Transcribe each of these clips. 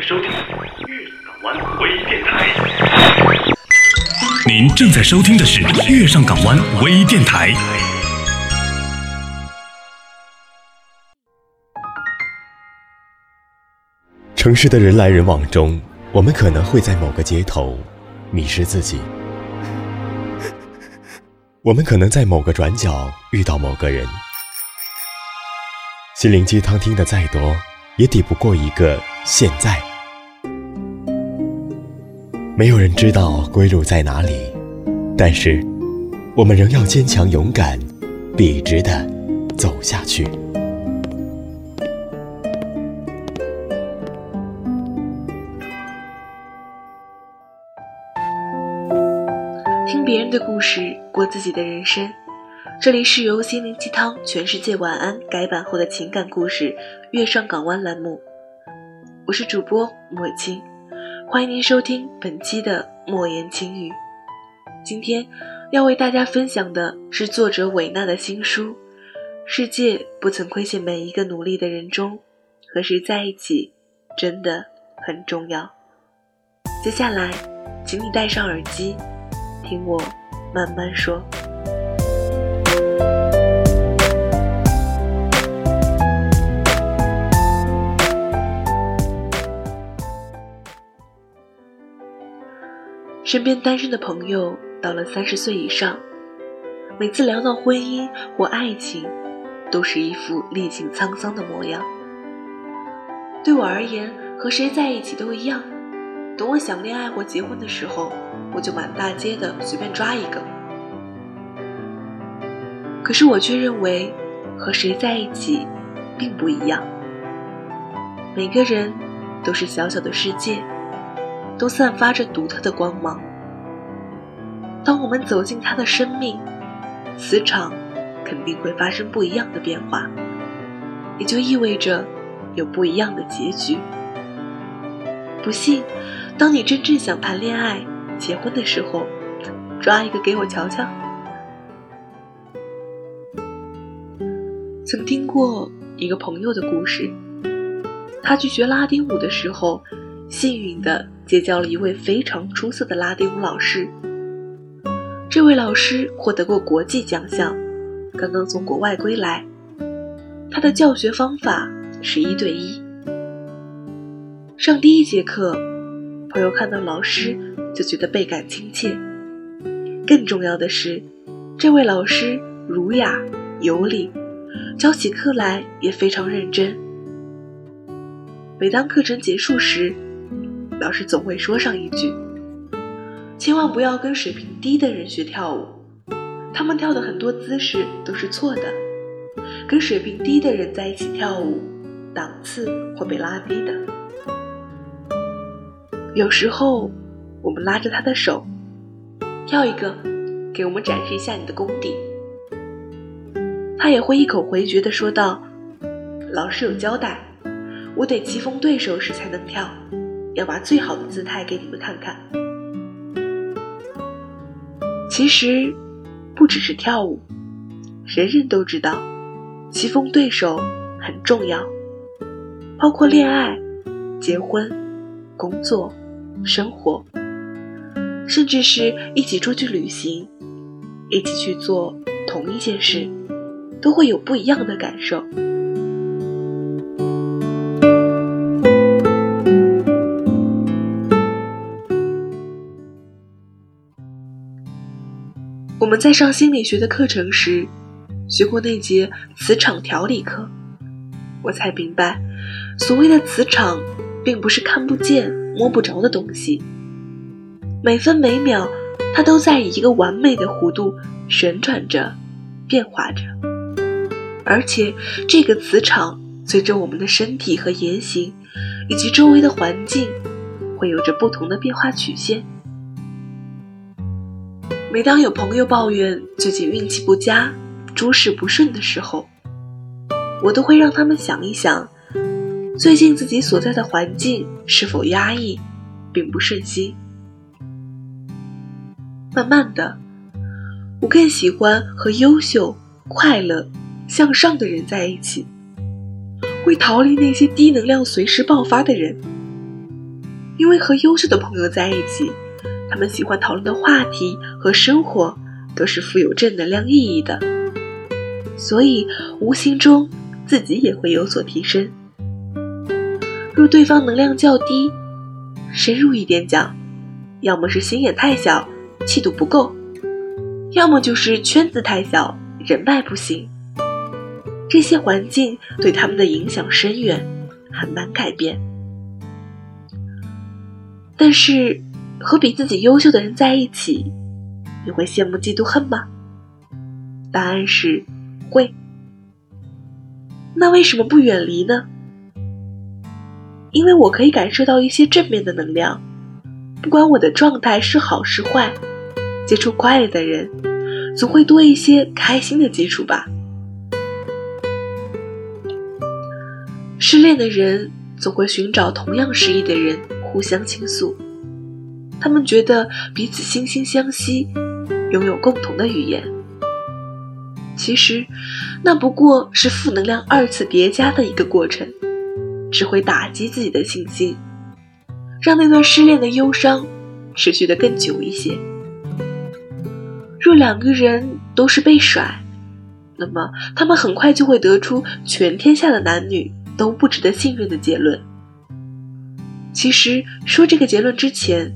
收听的是月港湾微电台。您正在收听的是月上港湾微电台。城市的人来人往中，我们可能会在某个街头迷失自己；我们可能在某个转角遇到某个人。心灵鸡汤听得再多，也抵不过一个现在。没有人知道归路在哪里，但是我们仍要坚强勇敢，笔直的走下去。听别人的故事，过自己的人生。这里是由心灵鸡汤全世界晚安改版后的情感故事《月上港湾》栏目，我是主播莫青，欢迎您收听本期的莫言轻语。今天要为大家分享的是作者韦娜的新书《世界不曾亏欠每一个努力的人》中，和谁在一起真的很重要。接下来，请你戴上耳机。听我慢慢说。身边单身的朋友到了三十岁以上，每次聊到婚姻或爱情，都是一副历尽沧桑的模样。对我而言，和谁在一起都一样。等我想恋爱或结婚的时候，我就满大街的随便抓一个。可是我却认为，和谁在一起，并不一样。每个人都是小小的世界，都散发着独特的光芒。当我们走进他的生命，磁场肯定会发生不一样的变化，也就意味着有不一样的结局。不信。当你真正想谈恋爱、结婚的时候，抓一个给我瞧瞧。曾听过一个朋友的故事，他去学拉丁舞的时候，幸运的结交了一位非常出色的拉丁舞老师。这位老师获得过国际奖项，刚刚从国外归来。他的教学方法是一对一，上第一节课。朋友看到老师就觉得倍感亲切。更重要的是，这位老师儒雅有礼，教起课来也非常认真。每当课程结束时，老师总会说上一句：“千万不要跟水平低的人学跳舞，他们跳的很多姿势都是错的。跟水平低的人在一起跳舞，档次会被拉低的。”有时候，我们拉着他的手，跳一个，给我们展示一下你的功底。他也会一口回绝的说道：“老师有交代，我得棋逢对手时才能跳，要把最好的姿态给你们看看。”其实，不只是跳舞，人人都知道，棋逢对手很重要，包括恋爱、结婚、工作。生活，甚至是一起出去旅行，一起去做同一件事，都会有不一样的感受。我们在上心理学的课程时，学过那节磁场调理课，我才明白，所谓的磁场，并不是看不见。摸不着的东西，每分每秒，它都在以一个完美的弧度旋转着、变化着，而且这个磁场随着我们的身体和言行，以及周围的环境，会有着不同的变化曲线。每当有朋友抱怨最近运气不佳、诸事不顺的时候，我都会让他们想一想。最近自己所在的环境是否压抑，并不顺心。慢慢的，我更喜欢和优秀、快乐、向上的人在一起，会逃离那些低能量、随时爆发的人。因为和优秀的朋友在一起，他们喜欢讨论的话题和生活都是富有正能量意义的，所以无形中自己也会有所提升。若对方能量较低，深入一点讲，要么是心眼太小，气度不够，要么就是圈子太小，人脉不行。这些环境对他们的影响深远，很难改变。但是，和比自己优秀的人在一起，你会羡慕、嫉妒、恨吗？答案是会。那为什么不远离呢？因为我可以感受到一些正面的能量，不管我的状态是好是坏，接触快乐的人，总会多一些开心的基础吧。失恋的人总会寻找同样失意的人互相倾诉，他们觉得彼此惺惺相惜，拥有共同的语言。其实，那不过是负能量二次叠加的一个过程。只会打击自己的信心，让那段失恋的忧伤持续的更久一些。若两个人都是被甩，那么他们很快就会得出全天下的男女都不值得信任的结论。其实说这个结论之前，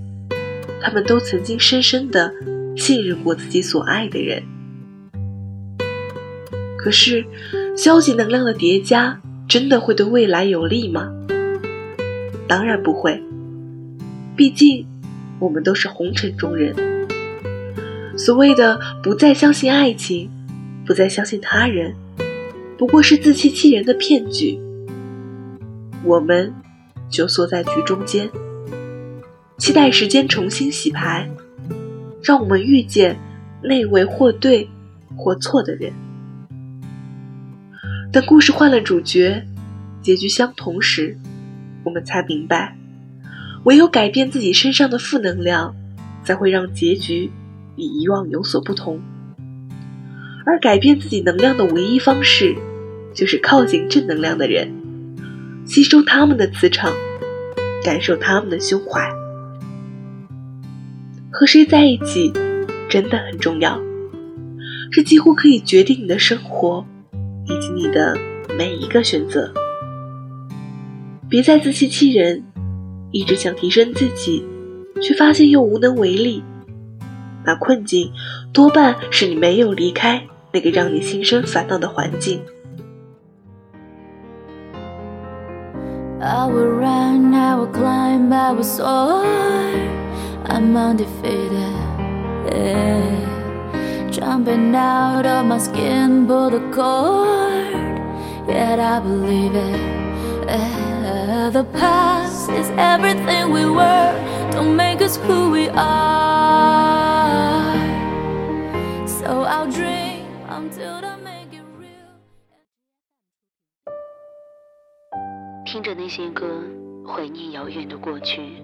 他们都曾经深深的信任过自己所爱的人。可是，消极能量的叠加。真的会对未来有利吗？当然不会。毕竟，我们都是红尘中人。所谓的不再相信爱情，不再相信他人，不过是自欺欺人的骗局。我们就缩在局中间，期待时间重新洗牌，让我们遇见那位或对或错的人。等故事换了主角，结局相同时，我们才明白，唯有改变自己身上的负能量，才会让结局与以往有所不同。而改变自己能量的唯一方式，就是靠近正能量的人，吸收他们的磁场，感受他们的胸怀。和谁在一起，真的很重要，这几乎可以决定你的生活。以及你的每一个选择，别再自欺欺人，一直想提升自己，却发现又无能为力。那困境多半是你没有离开那个让你心生烦恼的环境。jumping out of my skin, pull the cord. Yet I believe it. Uh, the past is everything we were. Don't make us who we are. So I'll dream until I make it real. 听着那些歌，怀念遥远的过去，